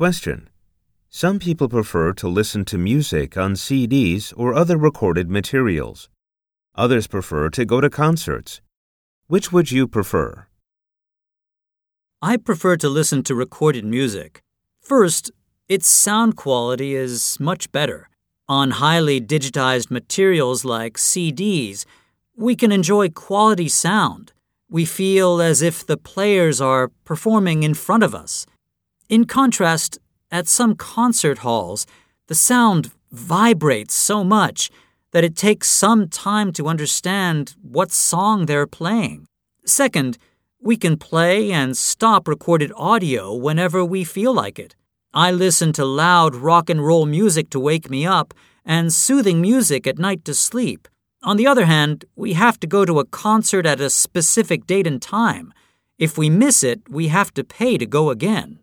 Question. Some people prefer to listen to music on CDs or other recorded materials. Others prefer to go to concerts. Which would you prefer? I prefer to listen to recorded music. First, its sound quality is much better. On highly digitized materials like CDs, we can enjoy quality sound. We feel as if the players are performing in front of us. In contrast, at some concert halls, the sound vibrates so much that it takes some time to understand what song they're playing. Second, we can play and stop recorded audio whenever we feel like it. I listen to loud rock and roll music to wake me up and soothing music at night to sleep. On the other hand, we have to go to a concert at a specific date and time. If we miss it, we have to pay to go again.